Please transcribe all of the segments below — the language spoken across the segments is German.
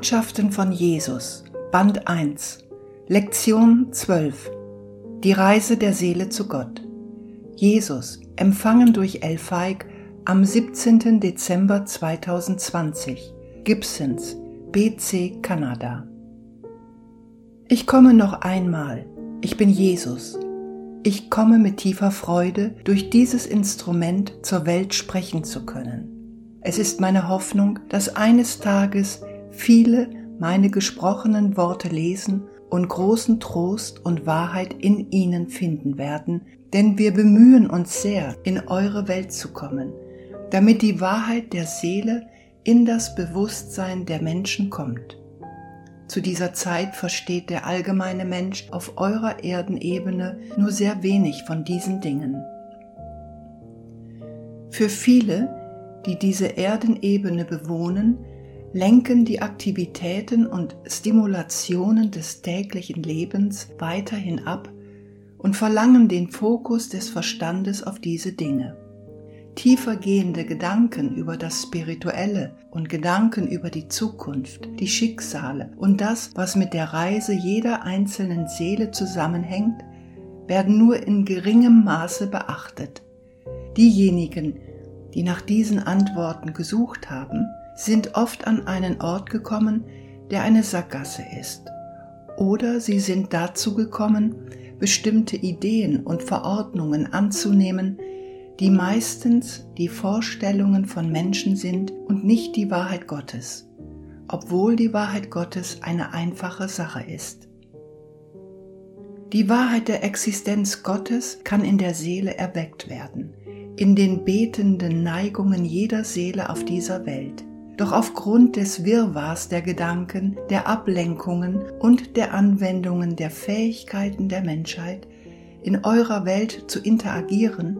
Botschaften von Jesus, Band 1, Lektion 12. Die Reise der Seele zu Gott. Jesus, empfangen durch Elfeig am 17. Dezember 2020. Gibsons, BC, Kanada. Ich komme noch einmal. Ich bin Jesus. Ich komme mit tiefer Freude, durch dieses Instrument zur Welt sprechen zu können. Es ist meine Hoffnung, dass eines Tages viele meine gesprochenen Worte lesen und großen Trost und Wahrheit in ihnen finden werden, denn wir bemühen uns sehr, in eure Welt zu kommen, damit die Wahrheit der Seele in das Bewusstsein der Menschen kommt. Zu dieser Zeit versteht der allgemeine Mensch auf eurer Erdenebene nur sehr wenig von diesen Dingen. Für viele, die diese Erdenebene bewohnen, lenken die Aktivitäten und Stimulationen des täglichen Lebens weiterhin ab und verlangen den Fokus des Verstandes auf diese Dinge. Tiefer gehende Gedanken über das Spirituelle und Gedanken über die Zukunft, die Schicksale und das, was mit der Reise jeder einzelnen Seele zusammenhängt, werden nur in geringem Maße beachtet. Diejenigen, die nach diesen Antworten gesucht haben, sind oft an einen Ort gekommen, der eine Sackgasse ist. Oder sie sind dazu gekommen, bestimmte Ideen und Verordnungen anzunehmen, die meistens die Vorstellungen von Menschen sind und nicht die Wahrheit Gottes, obwohl die Wahrheit Gottes eine einfache Sache ist. Die Wahrheit der Existenz Gottes kann in der Seele erweckt werden, in den betenden Neigungen jeder Seele auf dieser Welt. Doch aufgrund des Wirrwarrs der Gedanken, der Ablenkungen und der Anwendungen der Fähigkeiten der Menschheit, in eurer Welt zu interagieren,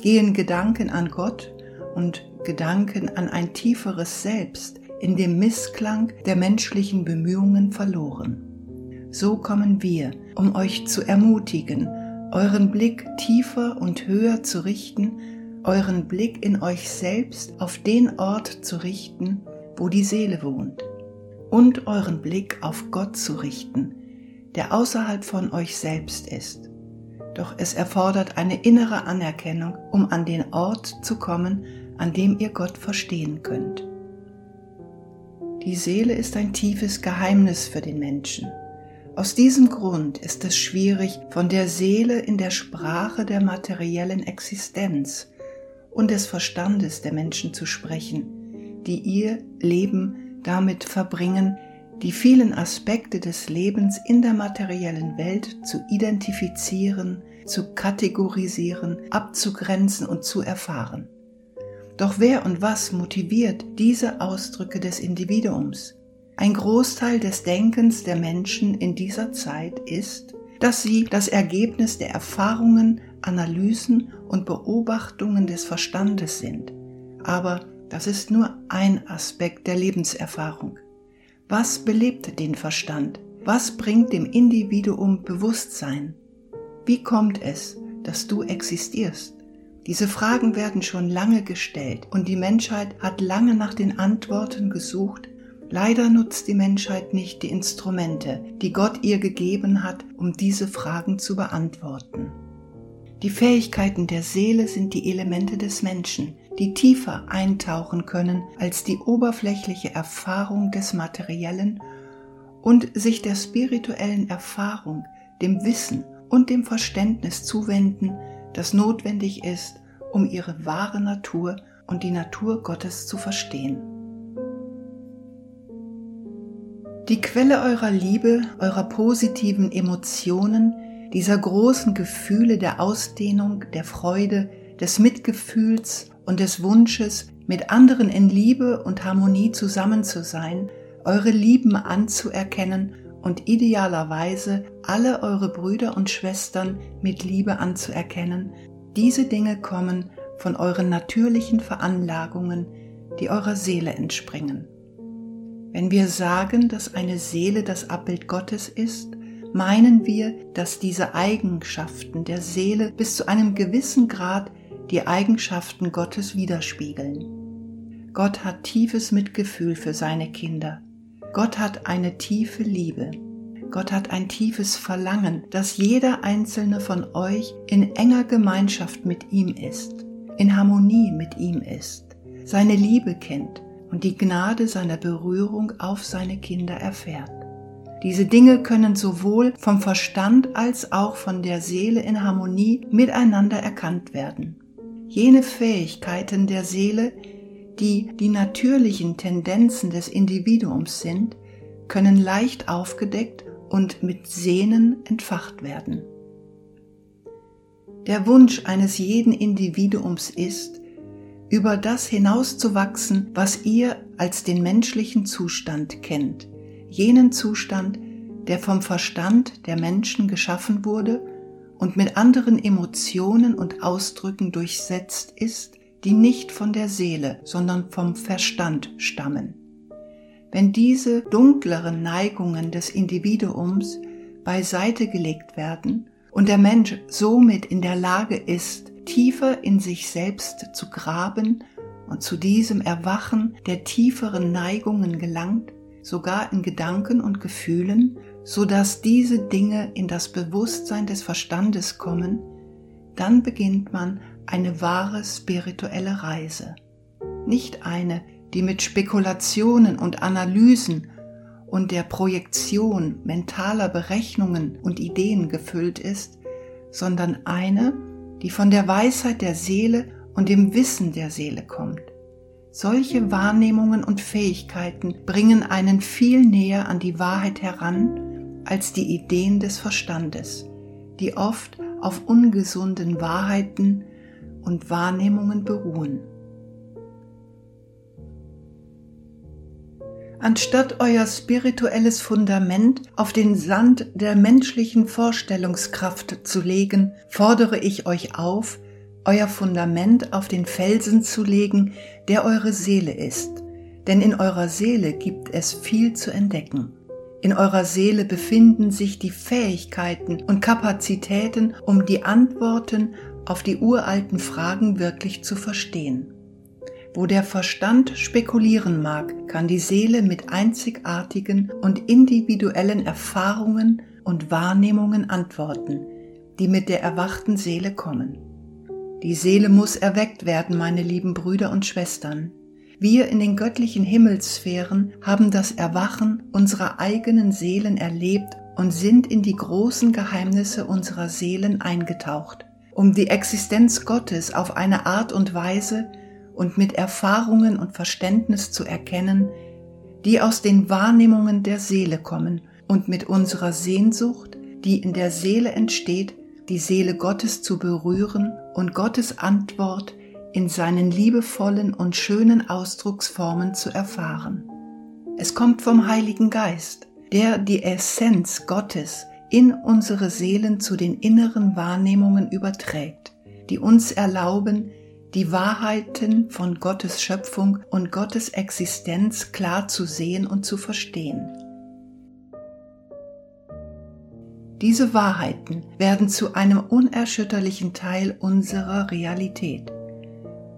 gehen Gedanken an Gott und Gedanken an ein tieferes Selbst in dem Missklang der menschlichen Bemühungen verloren. So kommen wir, um euch zu ermutigen, euren Blick tiefer und höher zu richten euren Blick in euch selbst auf den Ort zu richten, wo die Seele wohnt, und euren Blick auf Gott zu richten, der außerhalb von euch selbst ist. Doch es erfordert eine innere Anerkennung, um an den Ort zu kommen, an dem ihr Gott verstehen könnt. Die Seele ist ein tiefes Geheimnis für den Menschen. Aus diesem Grund ist es schwierig, von der Seele in der Sprache der materiellen Existenz und des Verstandes der Menschen zu sprechen, die ihr Leben damit verbringen, die vielen Aspekte des Lebens in der materiellen Welt zu identifizieren, zu kategorisieren, abzugrenzen und zu erfahren. Doch wer und was motiviert diese Ausdrücke des Individuums? Ein Großteil des Denkens der Menschen in dieser Zeit ist, dass sie das Ergebnis der Erfahrungen, Analysen und Beobachtungen des Verstandes sind. Aber das ist nur ein Aspekt der Lebenserfahrung. Was belebt den Verstand? Was bringt dem Individuum Bewusstsein? Wie kommt es, dass du existierst? Diese Fragen werden schon lange gestellt und die Menschheit hat lange nach den Antworten gesucht, Leider nutzt die Menschheit nicht die Instrumente, die Gott ihr gegeben hat, um diese Fragen zu beantworten. Die Fähigkeiten der Seele sind die Elemente des Menschen, die tiefer eintauchen können als die oberflächliche Erfahrung des Materiellen und sich der spirituellen Erfahrung, dem Wissen und dem Verständnis zuwenden, das notwendig ist, um ihre wahre Natur und die Natur Gottes zu verstehen. Die Quelle eurer Liebe, eurer positiven Emotionen, dieser großen Gefühle der Ausdehnung, der Freude, des Mitgefühls und des Wunsches, mit anderen in Liebe und Harmonie zusammen zu sein, eure Lieben anzuerkennen und idealerweise alle eure Brüder und Schwestern mit Liebe anzuerkennen, diese Dinge kommen von euren natürlichen Veranlagungen, die eurer Seele entspringen. Wenn wir sagen, dass eine Seele das Abbild Gottes ist, meinen wir, dass diese Eigenschaften der Seele bis zu einem gewissen Grad die Eigenschaften Gottes widerspiegeln. Gott hat tiefes Mitgefühl für seine Kinder. Gott hat eine tiefe Liebe. Gott hat ein tiefes Verlangen, dass jeder einzelne von euch in enger Gemeinschaft mit ihm ist, in Harmonie mit ihm ist, seine Liebe kennt und die Gnade seiner Berührung auf seine Kinder erfährt. Diese Dinge können sowohl vom Verstand als auch von der Seele in Harmonie miteinander erkannt werden. Jene Fähigkeiten der Seele, die die natürlichen Tendenzen des Individuums sind, können leicht aufgedeckt und mit Sehnen entfacht werden. Der Wunsch eines jeden Individuums ist, über das hinauszuwachsen, was ihr als den menschlichen Zustand kennt, jenen Zustand, der vom Verstand der Menschen geschaffen wurde und mit anderen Emotionen und Ausdrücken durchsetzt ist, die nicht von der Seele, sondern vom Verstand stammen. Wenn diese dunkleren Neigungen des Individuums beiseite gelegt werden und der Mensch somit in der Lage ist, tiefer in sich selbst zu graben und zu diesem Erwachen der tieferen Neigungen gelangt, sogar in Gedanken und Gefühlen, so dass diese Dinge in das Bewusstsein des Verstandes kommen, dann beginnt man eine wahre spirituelle Reise. Nicht eine, die mit Spekulationen und Analysen und der Projektion mentaler Berechnungen und Ideen gefüllt ist, sondern eine, die von der Weisheit der Seele und dem Wissen der Seele kommt. Solche Wahrnehmungen und Fähigkeiten bringen einen viel näher an die Wahrheit heran als die Ideen des Verstandes, die oft auf ungesunden Wahrheiten und Wahrnehmungen beruhen. Anstatt euer spirituelles Fundament auf den Sand der menschlichen Vorstellungskraft zu legen, fordere ich euch auf, euer Fundament auf den Felsen zu legen, der eure Seele ist. Denn in eurer Seele gibt es viel zu entdecken. In eurer Seele befinden sich die Fähigkeiten und Kapazitäten, um die Antworten auf die uralten Fragen wirklich zu verstehen. Wo der Verstand spekulieren mag, kann die Seele mit einzigartigen und individuellen Erfahrungen und Wahrnehmungen antworten, die mit der erwachten Seele kommen. Die Seele muss erweckt werden, meine lieben Brüder und Schwestern. Wir in den göttlichen Himmelssphären haben das Erwachen unserer eigenen Seelen erlebt und sind in die großen Geheimnisse unserer Seelen eingetaucht, um die Existenz Gottes auf eine Art und Weise und mit Erfahrungen und Verständnis zu erkennen, die aus den Wahrnehmungen der Seele kommen und mit unserer Sehnsucht, die in der Seele entsteht, die Seele Gottes zu berühren und Gottes Antwort in seinen liebevollen und schönen Ausdrucksformen zu erfahren. Es kommt vom Heiligen Geist, der die Essenz Gottes in unsere Seelen zu den inneren Wahrnehmungen überträgt, die uns erlauben, die Wahrheiten von Gottes Schöpfung und Gottes Existenz klar zu sehen und zu verstehen. Diese Wahrheiten werden zu einem unerschütterlichen Teil unserer Realität.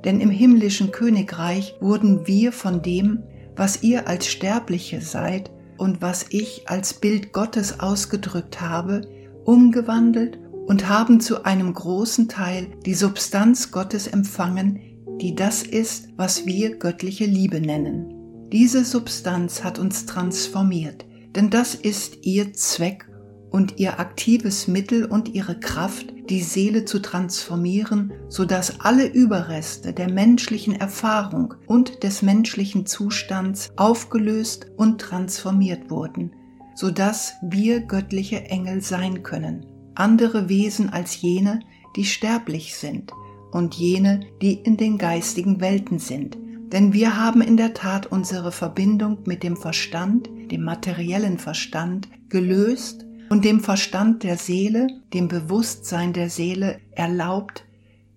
Denn im himmlischen Königreich wurden wir von dem, was ihr als Sterbliche seid und was ich als Bild Gottes ausgedrückt habe, umgewandelt und haben zu einem großen Teil die Substanz Gottes empfangen, die das ist, was wir göttliche Liebe nennen. Diese Substanz hat uns transformiert, denn das ist ihr Zweck und ihr aktives Mittel und ihre Kraft, die Seele zu transformieren, so dass alle Überreste der menschlichen Erfahrung und des menschlichen Zustands aufgelöst und transformiert wurden, so dass wir göttliche Engel sein können andere Wesen als jene, die sterblich sind und jene, die in den geistigen Welten sind. Denn wir haben in der Tat unsere Verbindung mit dem Verstand, dem materiellen Verstand, gelöst und dem Verstand der Seele, dem Bewusstsein der Seele erlaubt,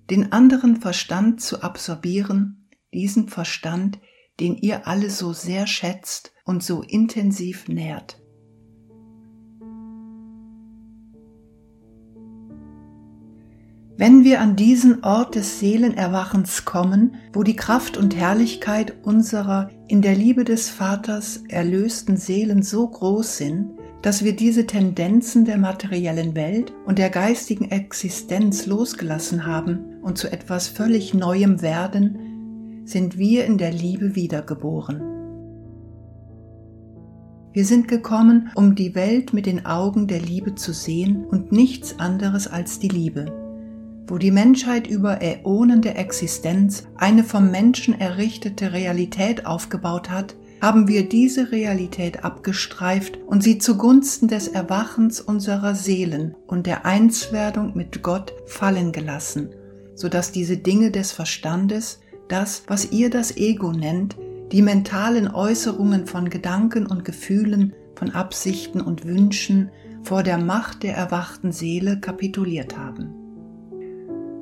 den anderen Verstand zu absorbieren, diesen Verstand, den ihr alle so sehr schätzt und so intensiv nährt. Wenn wir an diesen Ort des Seelenerwachens kommen, wo die Kraft und Herrlichkeit unserer in der Liebe des Vaters erlösten Seelen so groß sind, dass wir diese Tendenzen der materiellen Welt und der geistigen Existenz losgelassen haben und zu etwas völlig Neuem werden, sind wir in der Liebe wiedergeboren. Wir sind gekommen, um die Welt mit den Augen der Liebe zu sehen und nichts anderes als die Liebe. Wo die Menschheit über Äonen der Existenz eine vom Menschen errichtete Realität aufgebaut hat, haben wir diese Realität abgestreift und sie zugunsten des Erwachens unserer Seelen und der Einswerdung mit Gott fallen gelassen, so dass diese Dinge des Verstandes, das, was ihr das Ego nennt, die mentalen Äußerungen von Gedanken und Gefühlen, von Absichten und Wünschen vor der Macht der erwachten Seele kapituliert haben.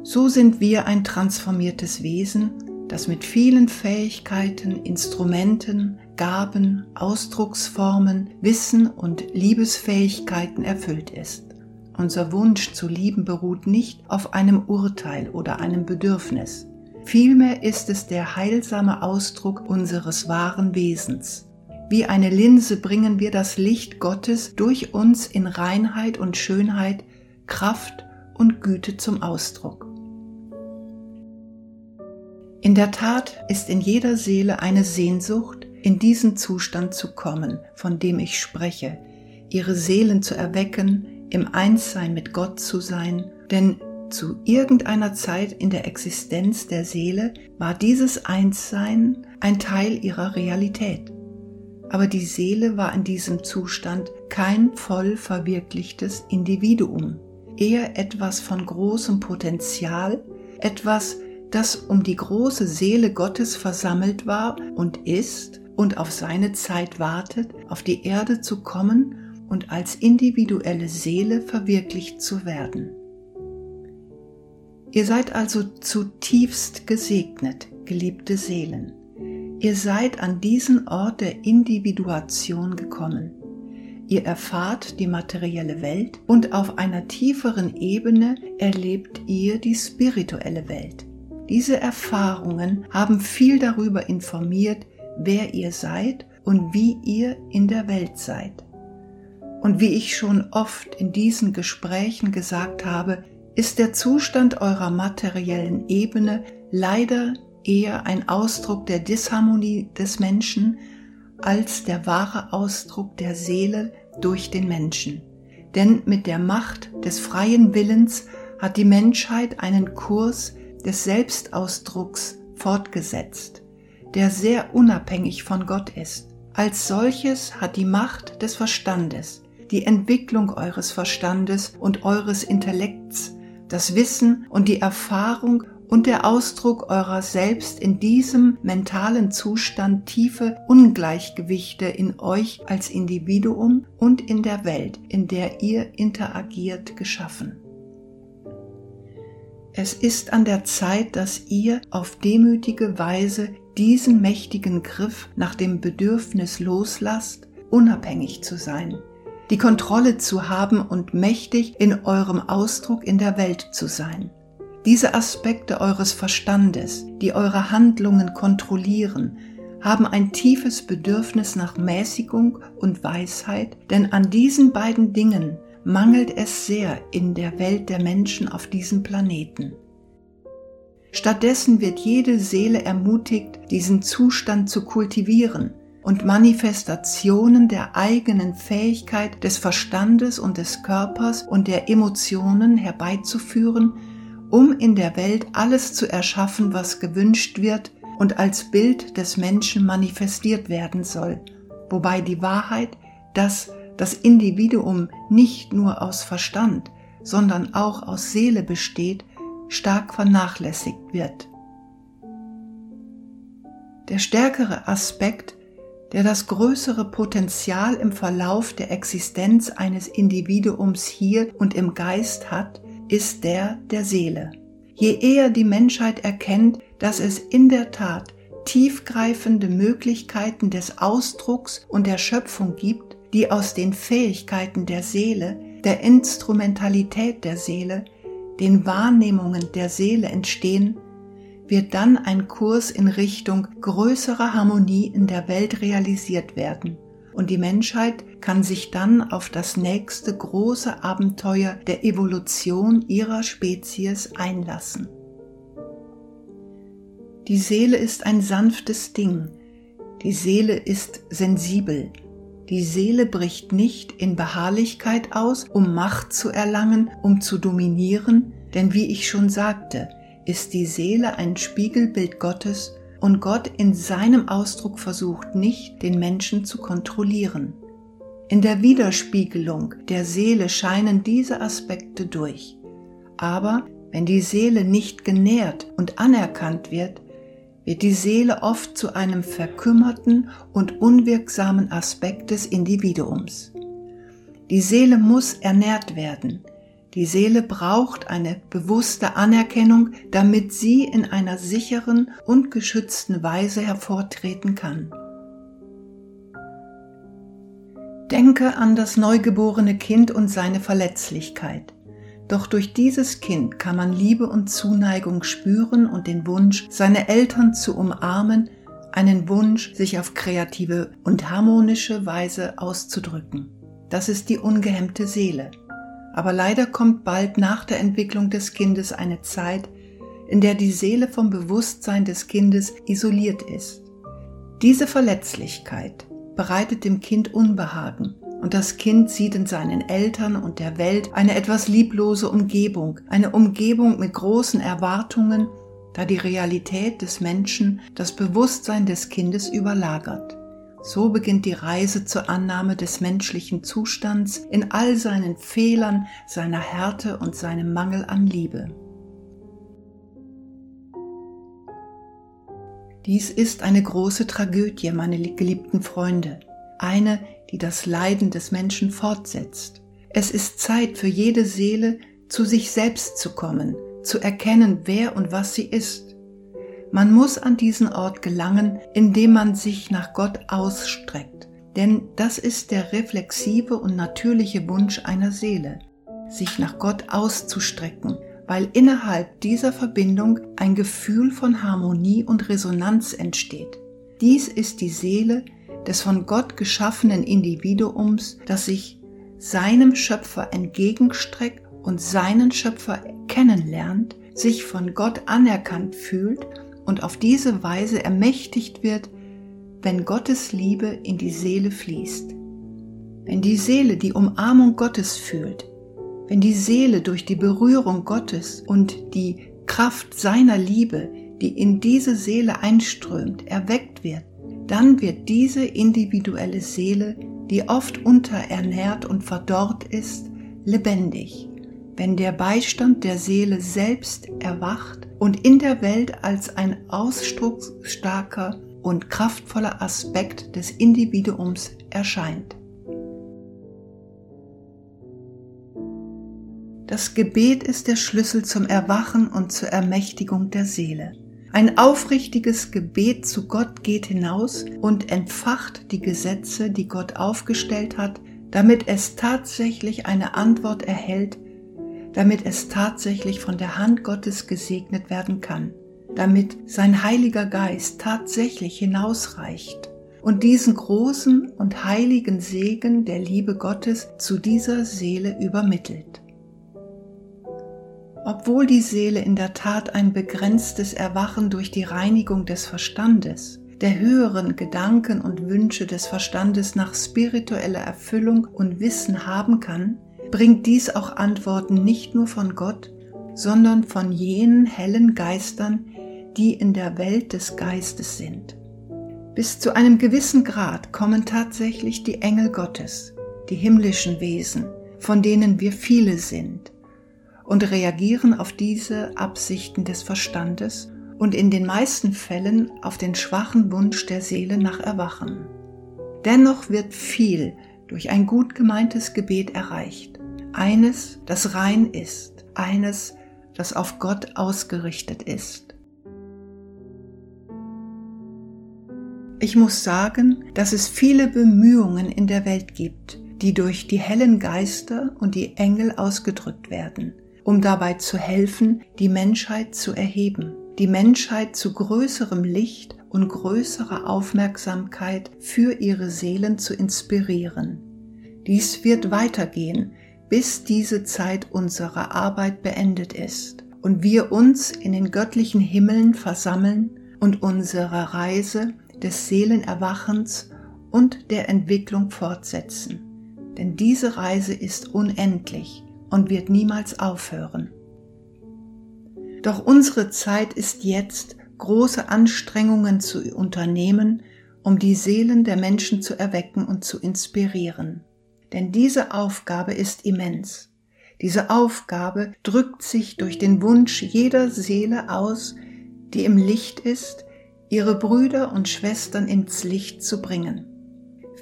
So sind wir ein transformiertes Wesen, das mit vielen Fähigkeiten, Instrumenten, Gaben, Ausdrucksformen, Wissen und Liebesfähigkeiten erfüllt ist. Unser Wunsch zu lieben beruht nicht auf einem Urteil oder einem Bedürfnis. Vielmehr ist es der heilsame Ausdruck unseres wahren Wesens. Wie eine Linse bringen wir das Licht Gottes durch uns in Reinheit und Schönheit, Kraft und Güte zum Ausdruck. In der Tat ist in jeder Seele eine Sehnsucht, in diesen Zustand zu kommen, von dem ich spreche, ihre Seelen zu erwecken, im Einssein mit Gott zu sein, denn zu irgendeiner Zeit in der Existenz der Seele war dieses Einssein ein Teil ihrer Realität. Aber die Seele war in diesem Zustand kein voll verwirklichtes Individuum, eher etwas von großem Potenzial, etwas, das um die große Seele Gottes versammelt war und ist und auf seine Zeit wartet, auf die Erde zu kommen und als individuelle Seele verwirklicht zu werden. Ihr seid also zutiefst gesegnet, geliebte Seelen. Ihr seid an diesen Ort der Individuation gekommen. Ihr erfahrt die materielle Welt und auf einer tieferen Ebene erlebt ihr die spirituelle Welt. Diese Erfahrungen haben viel darüber informiert, wer ihr seid und wie ihr in der Welt seid. Und wie ich schon oft in diesen Gesprächen gesagt habe, ist der Zustand eurer materiellen Ebene leider eher ein Ausdruck der Disharmonie des Menschen als der wahre Ausdruck der Seele durch den Menschen. Denn mit der Macht des freien Willens hat die Menschheit einen Kurs des Selbstausdrucks fortgesetzt, der sehr unabhängig von Gott ist. Als solches hat die Macht des Verstandes, die Entwicklung eures Verstandes und eures Intellekts das Wissen und die Erfahrung und der Ausdruck eurer selbst in diesem mentalen Zustand tiefe Ungleichgewichte in euch als Individuum und in der Welt, in der ihr interagiert, geschaffen. Es ist an der Zeit, dass ihr auf demütige Weise diesen mächtigen Griff nach dem Bedürfnis loslasst, unabhängig zu sein die Kontrolle zu haben und mächtig in eurem Ausdruck in der Welt zu sein. Diese Aspekte eures Verstandes, die eure Handlungen kontrollieren, haben ein tiefes Bedürfnis nach Mäßigung und Weisheit, denn an diesen beiden Dingen mangelt es sehr in der Welt der Menschen auf diesem Planeten. Stattdessen wird jede Seele ermutigt, diesen Zustand zu kultivieren und Manifestationen der eigenen Fähigkeit des Verstandes und des Körpers und der Emotionen herbeizuführen, um in der Welt alles zu erschaffen, was gewünscht wird und als Bild des Menschen manifestiert werden soll, wobei die Wahrheit, dass das Individuum nicht nur aus Verstand, sondern auch aus Seele besteht, stark vernachlässigt wird. Der stärkere Aspekt der das größere Potenzial im Verlauf der Existenz eines Individuums hier und im Geist hat, ist der der Seele. Je eher die Menschheit erkennt, dass es in der Tat tiefgreifende Möglichkeiten des Ausdrucks und der Schöpfung gibt, die aus den Fähigkeiten der Seele, der Instrumentalität der Seele, den Wahrnehmungen der Seele entstehen, wird dann ein Kurs in Richtung größerer Harmonie in der Welt realisiert werden. Und die Menschheit kann sich dann auf das nächste große Abenteuer der Evolution ihrer Spezies einlassen. Die Seele ist ein sanftes Ding, die Seele ist sensibel, die Seele bricht nicht in Beharrlichkeit aus, um Macht zu erlangen, um zu dominieren, denn wie ich schon sagte, ist die Seele ein Spiegelbild Gottes und Gott in seinem Ausdruck versucht nicht, den Menschen zu kontrollieren. In der Widerspiegelung der Seele scheinen diese Aspekte durch. Aber wenn die Seele nicht genährt und anerkannt wird, wird die Seele oft zu einem verkümmerten und unwirksamen Aspekt des Individuums. Die Seele muss ernährt werden, die Seele braucht eine bewusste Anerkennung, damit sie in einer sicheren und geschützten Weise hervortreten kann. Denke an das neugeborene Kind und seine Verletzlichkeit. Doch durch dieses Kind kann man Liebe und Zuneigung spüren und den Wunsch, seine Eltern zu umarmen, einen Wunsch, sich auf kreative und harmonische Weise auszudrücken. Das ist die ungehemmte Seele. Aber leider kommt bald nach der Entwicklung des Kindes eine Zeit, in der die Seele vom Bewusstsein des Kindes isoliert ist. Diese Verletzlichkeit bereitet dem Kind Unbehagen und das Kind sieht in seinen Eltern und der Welt eine etwas lieblose Umgebung, eine Umgebung mit großen Erwartungen, da die Realität des Menschen das Bewusstsein des Kindes überlagert. So beginnt die Reise zur Annahme des menschlichen Zustands in all seinen Fehlern, seiner Härte und seinem Mangel an Liebe. Dies ist eine große Tragödie, meine geliebten Freunde, eine, die das Leiden des Menschen fortsetzt. Es ist Zeit für jede Seele, zu sich selbst zu kommen, zu erkennen, wer und was sie ist. Man muss an diesen Ort gelangen, indem man sich nach Gott ausstreckt, denn das ist der reflexive und natürliche Wunsch einer Seele, sich nach Gott auszustrecken, weil innerhalb dieser Verbindung ein Gefühl von Harmonie und Resonanz entsteht. Dies ist die Seele des von Gott geschaffenen Individuums, das sich seinem Schöpfer entgegenstreckt und seinen Schöpfer kennenlernt, sich von Gott anerkannt fühlt und auf diese Weise ermächtigt wird, wenn Gottes Liebe in die Seele fließt. Wenn die Seele die Umarmung Gottes fühlt, wenn die Seele durch die Berührung Gottes und die Kraft seiner Liebe, die in diese Seele einströmt, erweckt wird, dann wird diese individuelle Seele, die oft unterernährt und verdorrt ist, lebendig wenn der Beistand der Seele selbst erwacht und in der Welt als ein ausdrucksstarker und kraftvoller Aspekt des Individuums erscheint. Das Gebet ist der Schlüssel zum Erwachen und zur Ermächtigung der Seele. Ein aufrichtiges Gebet zu Gott geht hinaus und entfacht die Gesetze, die Gott aufgestellt hat, damit es tatsächlich eine Antwort erhält, damit es tatsächlich von der Hand Gottes gesegnet werden kann, damit sein Heiliger Geist tatsächlich hinausreicht und diesen großen und heiligen Segen der Liebe Gottes zu dieser Seele übermittelt. Obwohl die Seele in der Tat ein begrenztes Erwachen durch die Reinigung des Verstandes, der höheren Gedanken und Wünsche des Verstandes nach spiritueller Erfüllung und Wissen haben kann, bringt dies auch Antworten nicht nur von Gott, sondern von jenen hellen Geistern, die in der Welt des Geistes sind. Bis zu einem gewissen Grad kommen tatsächlich die Engel Gottes, die himmlischen Wesen, von denen wir viele sind, und reagieren auf diese Absichten des Verstandes und in den meisten Fällen auf den schwachen Wunsch der Seele nach Erwachen. Dennoch wird viel durch ein gut gemeintes Gebet erreicht eines, das rein ist, eines, das auf Gott ausgerichtet ist. Ich muss sagen, dass es viele Bemühungen in der Welt gibt, die durch die hellen Geister und die Engel ausgedrückt werden, um dabei zu helfen, die Menschheit zu erheben, die Menschheit zu größerem Licht und größerer Aufmerksamkeit für ihre Seelen zu inspirieren. Dies wird weitergehen, bis diese Zeit unserer Arbeit beendet ist und wir uns in den göttlichen Himmeln versammeln und unsere Reise des Seelenerwachens und der Entwicklung fortsetzen. Denn diese Reise ist unendlich und wird niemals aufhören. Doch unsere Zeit ist jetzt, große Anstrengungen zu unternehmen, um die Seelen der Menschen zu erwecken und zu inspirieren. Denn diese Aufgabe ist immens. Diese Aufgabe drückt sich durch den Wunsch jeder Seele aus, die im Licht ist, ihre Brüder und Schwestern ins Licht zu bringen.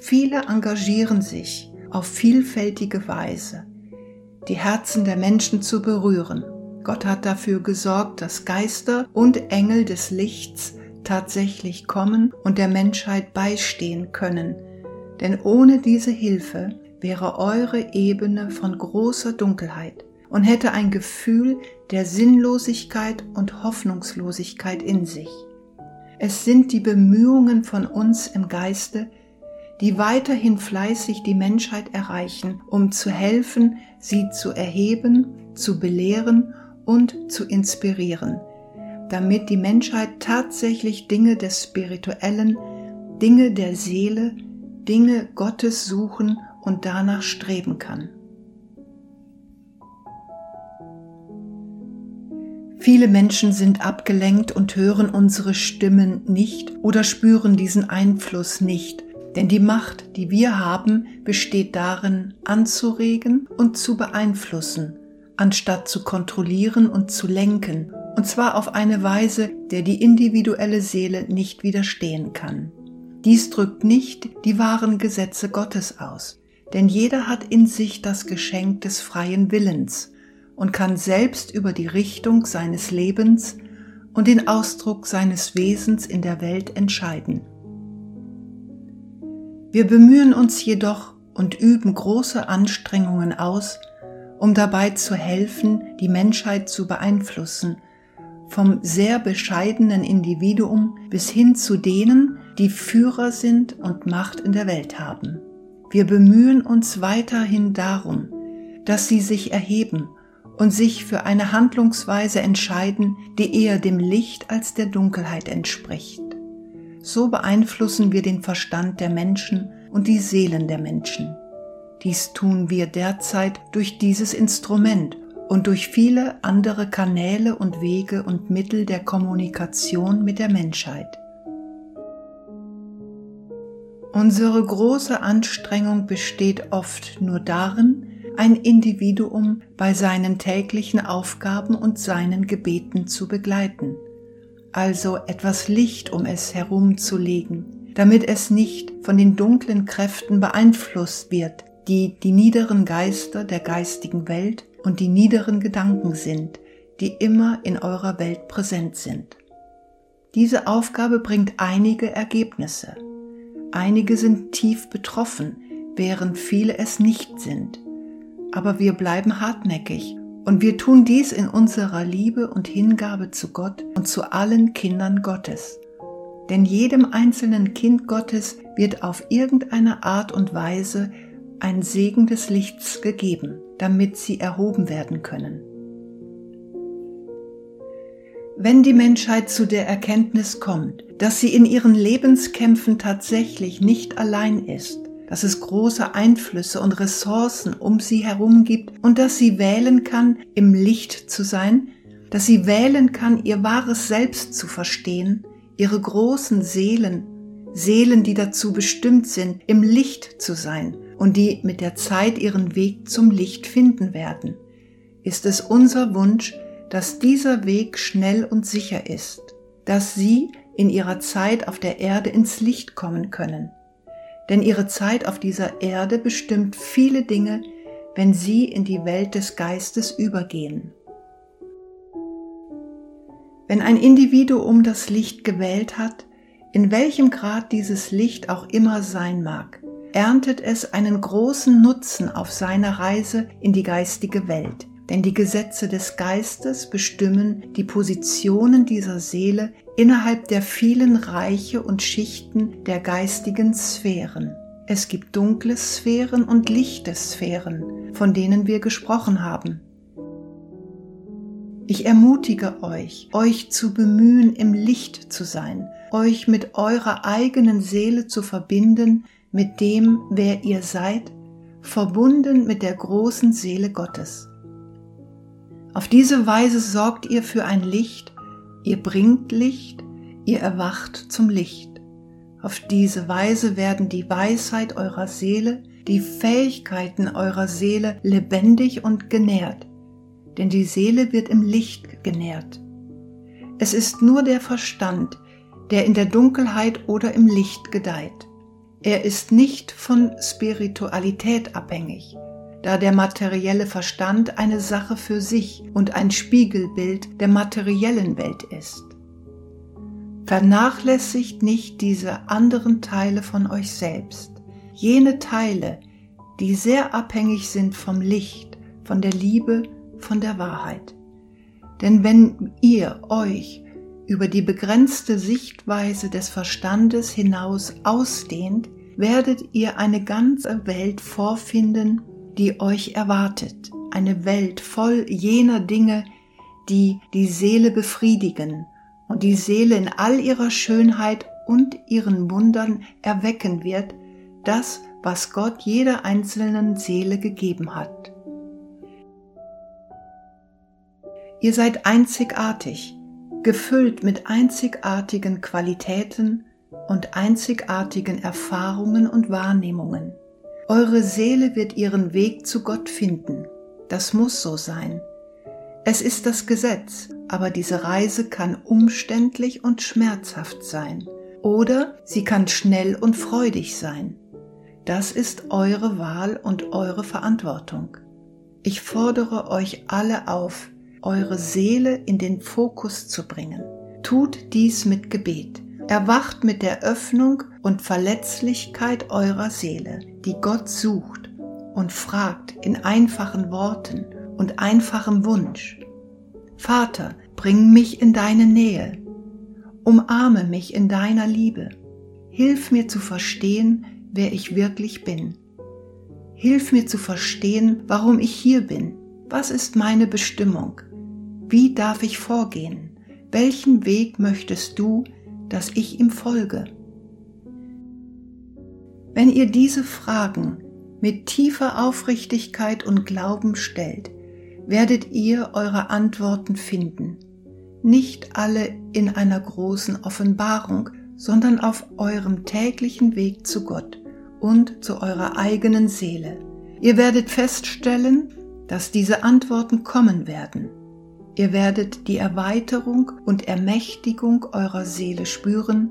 Viele engagieren sich auf vielfältige Weise, die Herzen der Menschen zu berühren. Gott hat dafür gesorgt, dass Geister und Engel des Lichts tatsächlich kommen und der Menschheit beistehen können. Denn ohne diese Hilfe wäre eure Ebene von großer Dunkelheit und hätte ein Gefühl der Sinnlosigkeit und Hoffnungslosigkeit in sich. Es sind die Bemühungen von uns im Geiste, die weiterhin fleißig die Menschheit erreichen, um zu helfen, sie zu erheben, zu belehren und zu inspirieren, damit die Menschheit tatsächlich Dinge des Spirituellen, Dinge der Seele, Dinge Gottes suchen und danach streben kann. Viele Menschen sind abgelenkt und hören unsere Stimmen nicht oder spüren diesen Einfluss nicht, denn die Macht, die wir haben, besteht darin, anzuregen und zu beeinflussen, anstatt zu kontrollieren und zu lenken, und zwar auf eine Weise, der die individuelle Seele nicht widerstehen kann. Dies drückt nicht die wahren Gesetze Gottes aus, denn jeder hat in sich das Geschenk des freien Willens, und kann selbst über die Richtung seines Lebens und den Ausdruck seines Wesens in der Welt entscheiden. Wir bemühen uns jedoch und üben große Anstrengungen aus, um dabei zu helfen, die Menschheit zu beeinflussen, vom sehr bescheidenen Individuum bis hin zu denen, die Führer sind und Macht in der Welt haben. Wir bemühen uns weiterhin darum, dass sie sich erheben und sich für eine Handlungsweise entscheiden, die eher dem Licht als der Dunkelheit entspricht. So beeinflussen wir den Verstand der Menschen und die Seelen der Menschen. Dies tun wir derzeit durch dieses Instrument und durch viele andere Kanäle und Wege und Mittel der Kommunikation mit der Menschheit. Unsere große Anstrengung besteht oft nur darin, ein Individuum bei seinen täglichen Aufgaben und seinen Gebeten zu begleiten, also etwas Licht um es herumzulegen, damit es nicht von den dunklen Kräften beeinflusst wird, die die niederen Geister der geistigen Welt und die niederen Gedanken sind, die immer in eurer Welt präsent sind. Diese Aufgabe bringt einige Ergebnisse. Einige sind tief betroffen, während viele es nicht sind aber wir bleiben hartnäckig und wir tun dies in unserer Liebe und Hingabe zu Gott und zu allen Kindern Gottes. Denn jedem einzelnen Kind Gottes wird auf irgendeine Art und Weise ein Segen des Lichts gegeben, damit sie erhoben werden können. Wenn die Menschheit zu der Erkenntnis kommt, dass sie in ihren Lebenskämpfen tatsächlich nicht allein ist, dass es große Einflüsse und Ressourcen um sie herum gibt und dass sie wählen kann, im Licht zu sein, dass sie wählen kann, ihr wahres Selbst zu verstehen, ihre großen Seelen, Seelen, die dazu bestimmt sind, im Licht zu sein und die mit der Zeit ihren Weg zum Licht finden werden, ist es unser Wunsch, dass dieser Weg schnell und sicher ist, dass sie in ihrer Zeit auf der Erde ins Licht kommen können, denn ihre Zeit auf dieser Erde bestimmt viele Dinge, wenn sie in die Welt des Geistes übergehen. Wenn ein Individuum das Licht gewählt hat, in welchem Grad dieses Licht auch immer sein mag, erntet es einen großen Nutzen auf seiner Reise in die geistige Welt, denn die Gesetze des Geistes bestimmen die Positionen dieser Seele innerhalb der vielen Reiche und Schichten der geistigen Sphären. Es gibt dunkle Sphären und lichte Sphären, von denen wir gesprochen haben. Ich ermutige euch, euch zu bemühen, im Licht zu sein, euch mit eurer eigenen Seele zu verbinden, mit dem, wer ihr seid, verbunden mit der großen Seele Gottes. Auf diese Weise sorgt ihr für ein Licht, ihr bringt Licht, ihr erwacht zum Licht. Auf diese Weise werden die Weisheit eurer Seele, die Fähigkeiten eurer Seele lebendig und genährt denn die Seele wird im Licht genährt. Es ist nur der Verstand, der in der Dunkelheit oder im Licht gedeiht. Er ist nicht von Spiritualität abhängig, da der materielle Verstand eine Sache für sich und ein Spiegelbild der materiellen Welt ist. Vernachlässigt nicht diese anderen Teile von euch selbst, jene Teile, die sehr abhängig sind vom Licht, von der Liebe von der Wahrheit. Denn wenn ihr euch über die begrenzte Sichtweise des Verstandes hinaus ausdehnt, werdet ihr eine ganze Welt vorfinden, die euch erwartet, eine Welt voll jener Dinge, die die Seele befriedigen und die Seele in all ihrer Schönheit und ihren Wundern erwecken wird, das, was Gott jeder einzelnen Seele gegeben hat. Ihr seid einzigartig, gefüllt mit einzigartigen Qualitäten und einzigartigen Erfahrungen und Wahrnehmungen. Eure Seele wird ihren Weg zu Gott finden. Das muss so sein. Es ist das Gesetz, aber diese Reise kann umständlich und schmerzhaft sein. Oder sie kann schnell und freudig sein. Das ist eure Wahl und eure Verantwortung. Ich fordere euch alle auf, eure Seele in den Fokus zu bringen. Tut dies mit Gebet. Erwacht mit der Öffnung und Verletzlichkeit eurer Seele, die Gott sucht und fragt in einfachen Worten und einfachem Wunsch. Vater, bring mich in deine Nähe. Umarme mich in deiner Liebe. Hilf mir zu verstehen, wer ich wirklich bin. Hilf mir zu verstehen, warum ich hier bin. Was ist meine Bestimmung? Wie darf ich vorgehen? Welchen Weg möchtest du, dass ich ihm folge? Wenn ihr diese Fragen mit tiefer Aufrichtigkeit und Glauben stellt, werdet ihr eure Antworten finden. Nicht alle in einer großen Offenbarung, sondern auf eurem täglichen Weg zu Gott und zu eurer eigenen Seele. Ihr werdet feststellen, dass diese Antworten kommen werden. Ihr werdet die Erweiterung und Ermächtigung eurer Seele spüren,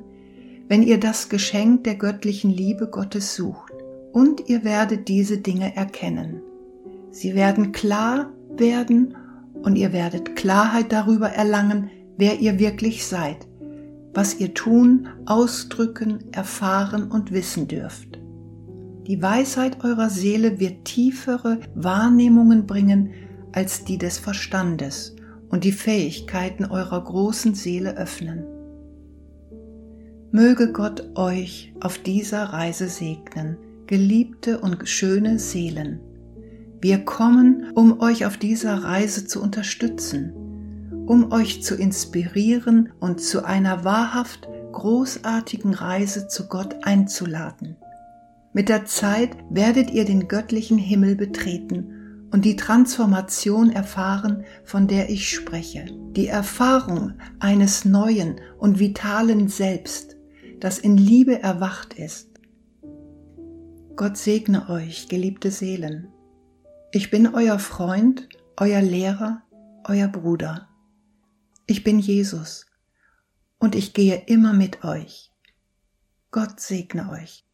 wenn ihr das Geschenk der göttlichen Liebe Gottes sucht. Und ihr werdet diese Dinge erkennen. Sie werden klar werden und ihr werdet Klarheit darüber erlangen, wer ihr wirklich seid, was ihr tun, ausdrücken, erfahren und wissen dürft. Die Weisheit eurer Seele wird tiefere Wahrnehmungen bringen als die des Verstandes und die Fähigkeiten eurer großen Seele öffnen. Möge Gott euch auf dieser Reise segnen, geliebte und schöne Seelen. Wir kommen, um euch auf dieser Reise zu unterstützen, um euch zu inspirieren und zu einer wahrhaft großartigen Reise zu Gott einzuladen. Mit der Zeit werdet ihr den göttlichen Himmel betreten und die Transformation erfahren, von der ich spreche. Die Erfahrung eines neuen und vitalen Selbst, das in Liebe erwacht ist. Gott segne euch, geliebte Seelen. Ich bin euer Freund, euer Lehrer, euer Bruder. Ich bin Jesus und ich gehe immer mit euch. Gott segne euch.